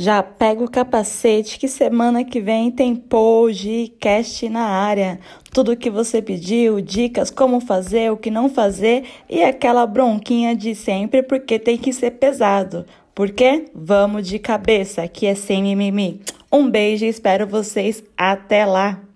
Já pega o capacete que semana que vem tem podcast na área. Tudo o que você pediu, dicas como fazer, o que não fazer e aquela bronquinha de sempre porque tem que ser pesado. Porque? Vamos de cabeça, que é sem mimimi. Um beijo e espero vocês até lá.